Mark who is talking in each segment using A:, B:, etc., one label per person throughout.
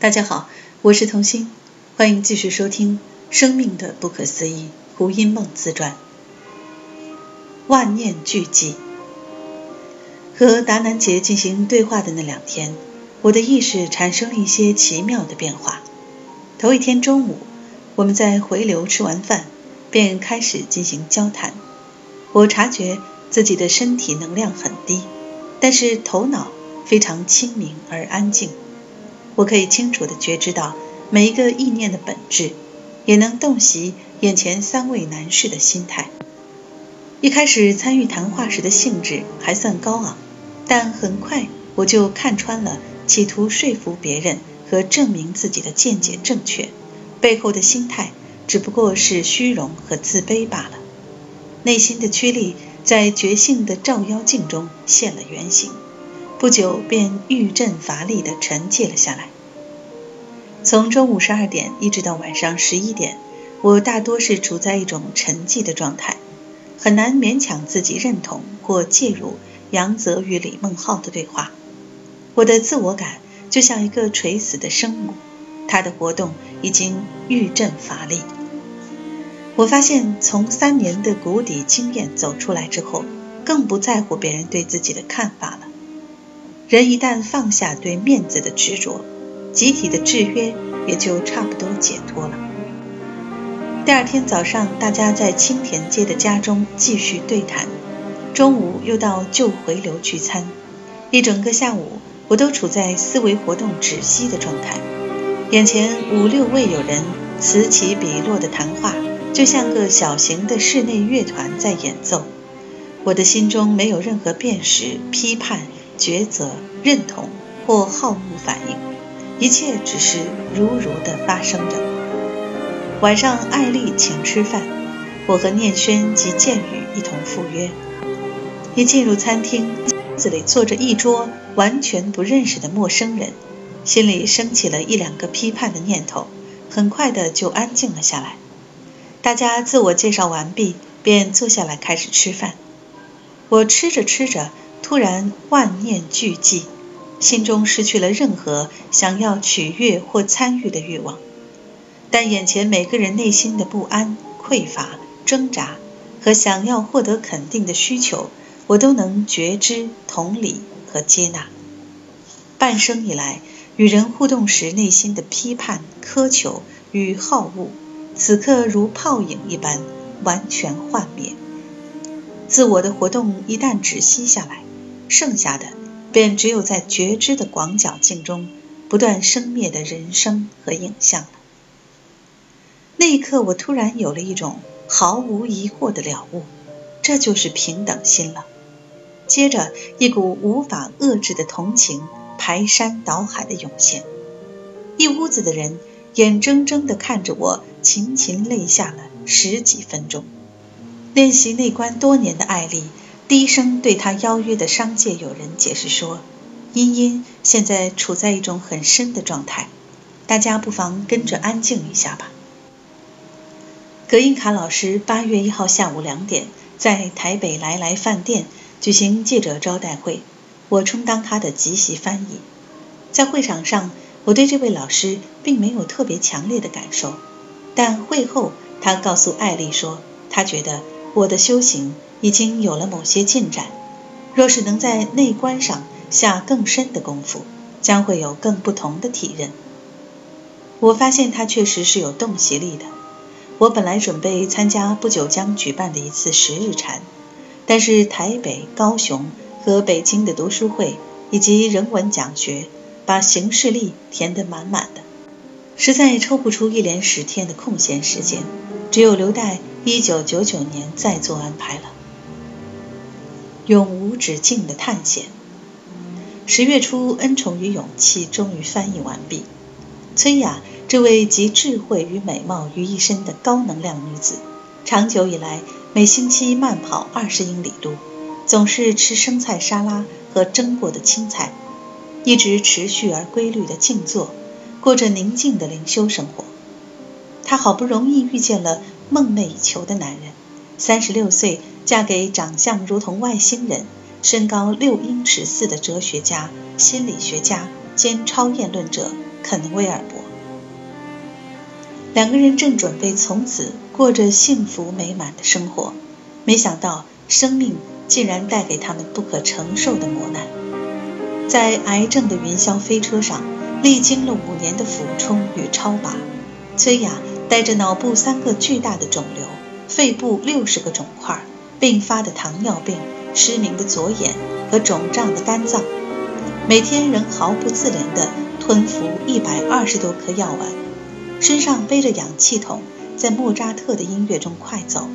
A: 大家好，我是童心，欢迎继续收听《生命的不可思议》胡因梦自传。万念俱寂。和达南杰进行对话的那两天，我的意识产生了一些奇妙的变化。头一天中午，我们在回流吃完饭，便开始进行交谈。我察觉自己的身体能量很低，但是头脑非常清明而安静。我可以清楚地觉知到每一个意念的本质，也能洞悉眼前三位男士的心态。一开始参与谈话时的兴致还算高昂，但很快我就看穿了企图说服别人和证明自己的见解正确背后的心态，只不过是虚荣和自卑罢了。内心的驱力在觉性的照妖镜中现了原形。不久便愈振乏力地沉寂了下来。从中午十二点一直到晚上十一点，我大多是处在一种沉寂的状态，很难勉强自己认同或介入杨泽与李梦浩的对话。我的自我感就像一个垂死的生母，它的活动已经愈振乏力。我发现，从三年的谷底经验走出来之后，更不在乎别人对自己的看法了。人一旦放下对面子的执着，集体的制约也就差不多解脱了。第二天早上，大家在青田街的家中继续对谈，中午又到旧回流聚餐，一整个下午我都处在思维活动止息的状态。眼前五六位友人此起彼落的谈话，就像个小型的室内乐团在演奏。我的心中没有任何辨识、批判。抉择、认同或好恶反应，一切只是如如的发生着。晚上，艾丽请吃饭，我和念轩及建宇一同赴约。一进入餐厅，子里坐着一桌完全不认识的陌生人，心里升起了一两个批判的念头，很快的就安静了下来。大家自我介绍完毕，便坐下来开始吃饭。我吃着吃着。突然万念俱寂，心中失去了任何想要取悦或参与的欲望。但眼前每个人内心的不安、匮乏、挣扎和想要获得肯定的需求，我都能觉知、同理和接纳。半生以来，与人互动时内心的批判、苛求与好恶，此刻如泡影一般完全幻灭。自我的活动一旦止息下来。剩下的便只有在觉知的广角镜中不断生灭的人生和影像了。那一刻，我突然有了一种毫无疑惑的了悟，这就是平等心了。接着，一股无法遏制的同情排山倒海的涌现，一屋子的人眼睁睁地看着我噙噙泪下了十几分钟。练习内观多年的艾丽。低声对他邀约的商界友人解释说：“茵茵现在处在一种很深的状态，大家不妨跟着安静一下吧。”格印卡老师八月一号下午两点在台北来来饭店举行记者招待会，我充当他的即席翻译。在会场上，我对这位老师并没有特别强烈的感受，但会后他告诉艾丽说，他觉得我的修行。已经有了某些进展，若是能在内观上下更深的功夫，将会有更不同的体认。我发现他确实是有洞悉力的。我本来准备参加不久将举办的一次十日禅，但是台北、高雄和北京的读书会以及人文讲学，把行事历填得满满的，实在抽不出一连十天的空闲时间，只有留待一九九九年再做安排了。永无止境的探险。十月初，恩宠与勇气终于翻译完毕。崔雅，这位集智慧与美貌于一身的高能量女子，长久以来每星期慢跑二十英里路，总是吃生菜沙拉和蒸过的青菜，一直持续而规律的静坐，过着宁静的灵修生活。她好不容易遇见了梦寐以求的男人，三十六岁。嫁给长相如同外星人、身高六英尺四的哲学家、心理学家兼超验论者肯威尔伯。两个人正准备从此过着幸福美满的生活，没想到生命竟然带给他们不可承受的磨难。在癌症的云霄飞车上，历经了五年的俯冲与超拔，崔雅带着脑部三个巨大的肿瘤、肺部六十个肿块、并发的糖尿病、失明的左眼和肿胀的肝脏，每天仍毫不自怜地吞服一百二十多颗药丸。身上背着氧气筒，在莫扎特的音乐中快走，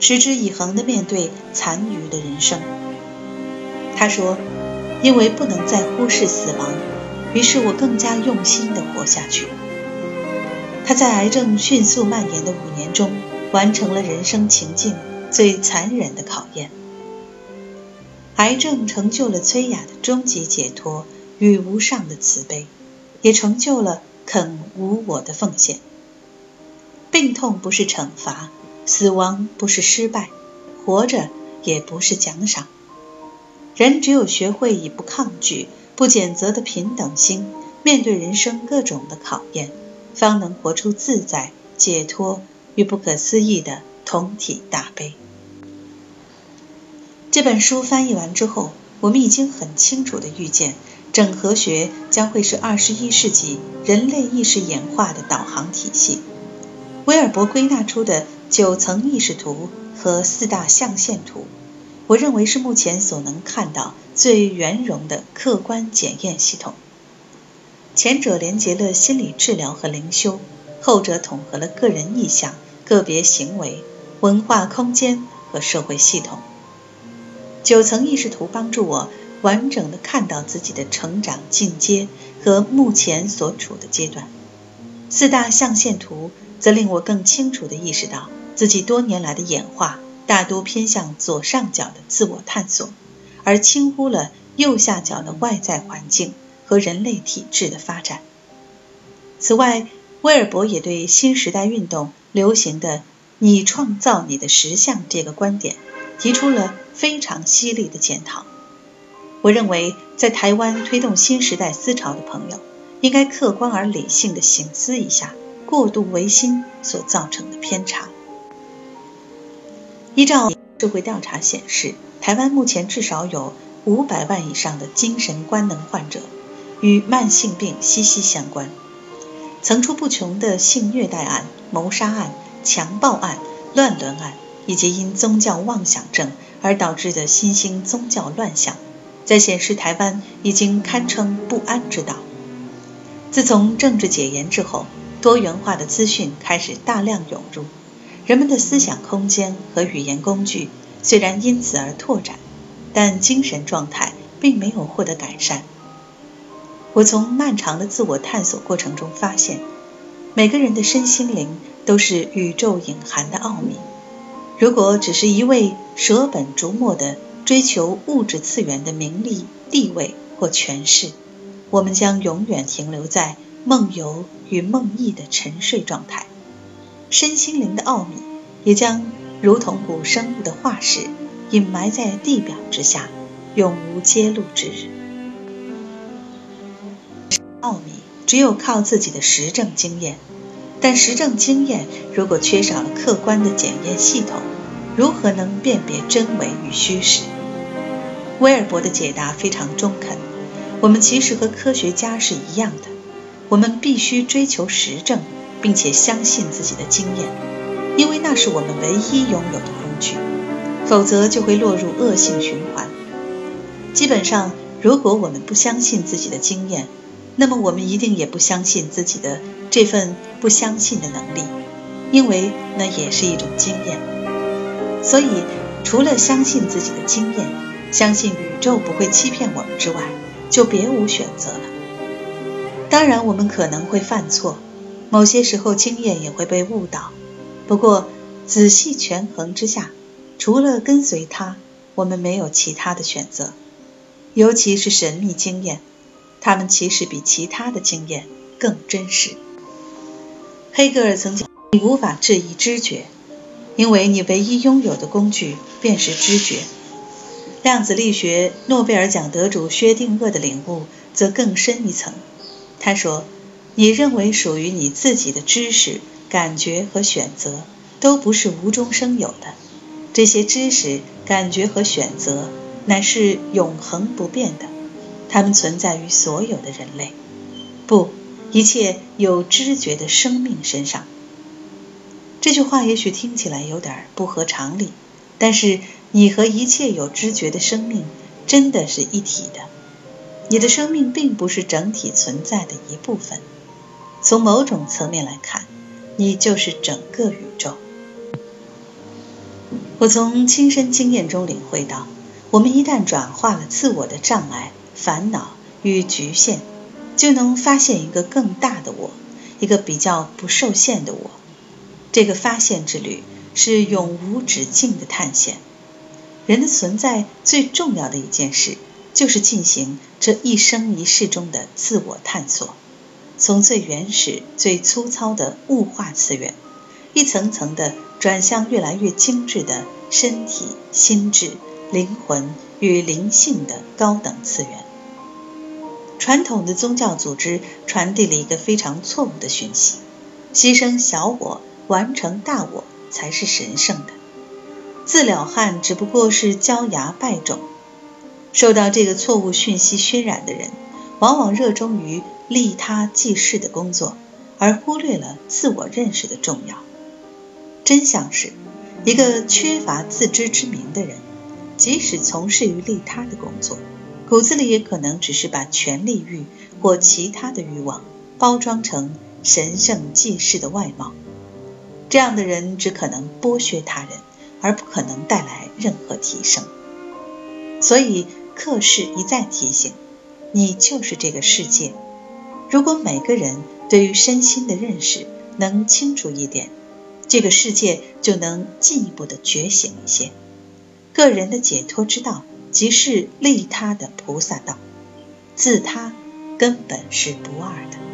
A: 持之以恒地面对残余的人生。他说：“因为不能再忽视死亡，于是我更加用心地活下去。”他在癌症迅速蔓延的五年中，完成了人生情境最残忍的考验。癌症成就了崔雅的终极解脱与无上的慈悲，也成就了。肯无我的奉献。病痛不是惩罚，死亡不是失败，活着也不是奖赏。人只有学会以不抗拒、不谴责的平等心面对人生各种的考验，方能活出自在、解脱与不可思议的同体大悲。这本书翻译完之后，我们已经很清楚地预见。整合学将会是二十一世纪人类意识演化的导航体系。威尔伯归纳出的九层意识图和四大象限图，我认为是目前所能看到最圆融的客观检验系统。前者连接了心理治疗和灵修，后者统合了个人意向、个别行为、文化空间和社会系统。九层意识图帮助我。完整的看到自己的成长进阶和目前所处的阶段。四大象限图则令我更清楚地意识到自己多年来的演化大多偏向左上角的自我探索，而轻忽了右下角的外在环境和人类体质的发展。此外，威尔伯也对新时代运动流行的“你创造你的实相”这个观点提出了非常犀利的检讨。我认为，在台湾推动新时代思潮的朋友，应该客观而理性的省思一下过度唯心所造成的偏差。依照社会调查显示，台湾目前至少有五百万以上的精神官能患者，与慢性病息息相关。层出不穷的性虐待案、谋杀案、强暴案、乱伦案，以及因宗教妄想症而导致的新兴宗教乱象。在显示台湾已经堪称不安之岛。自从政治解严之后，多元化的资讯开始大量涌入，人们的思想空间和语言工具虽然因此而拓展，但精神状态并没有获得改善。我从漫长的自我探索过程中发现，每个人的身心灵都是宇宙隐含的奥秘。如果只是一味舍本逐末的，追求物质次元的名利、地位或权势，我们将永远停留在梦游与梦呓的沉睡状态。身心灵的奥秘也将如同古生物的化石，隐埋在地表之下，永无揭露之日。奥秘只有靠自己的实证经验，但实证经验如果缺少了客观的检验系统，如何能辨别真伪与虚实？威尔伯的解答非常中肯。我们其实和科学家是一样的，我们必须追求实证，并且相信自己的经验，因为那是我们唯一拥有的工具，否则就会落入恶性循环。基本上，如果我们不相信自己的经验，那么我们一定也不相信自己的这份不相信的能力，因为那也是一种经验。所以，除了相信自己的经验，相信宇宙不会欺骗我们之外，就别无选择了。当然，我们可能会犯错，某些时候经验也会被误导。不过，仔细权衡之下，除了跟随它，我们没有其他的选择。尤其是神秘经验，他们其实比其他的经验更真实。黑格尔曾经：“你无法质疑知觉，因为你唯一拥有的工具便是知觉。”量子力学诺贝尔奖得主薛定谔的领悟则更深一层。他说：“你认为属于你自己的知识、感觉和选择，都不是无中生有的。这些知识、感觉和选择乃是永恒不变的，它们存在于所有的人类，不，一切有知觉的生命身上。”这句话也许听起来有点不合常理，但是你和一切有知觉的生命真的是一体的。你的生命并不是整体存在的一部分，从某种层面来看，你就是整个宇宙。我从亲身经验中领会到，我们一旦转化了自我的障碍、烦恼与局限，就能发现一个更大的我，一个比较不受限的我。这个发现之旅是永无止境的探险。人的存在最重要的一件事。就是进行这一生一世中的自我探索，从最原始、最粗糙的物化次元，一层层的转向越来越精致的身体、心智、灵魂与灵性的高等次元。传统的宗教组织传递了一个非常错误的讯息：牺牲小我，完成大我才是神圣的。自了汉只不过是焦芽败种。受到这个错误讯息熏染的人，往往热衷于利他济世的工作，而忽略了自我认识的重要。真相是，一个缺乏自知之明的人，即使从事于利他的工作，骨子里也可能只是把权力欲或其他的欲望包装成神圣济世的外貌。这样的人只可能剥削他人，而不可能带来任何提升。所以，克氏一再提醒你，就是这个世界。如果每个人对于身心的认识能清楚一点，这个世界就能进一步的觉醒一些。个人的解脱之道，即是利他的菩萨道，自他根本是不二的。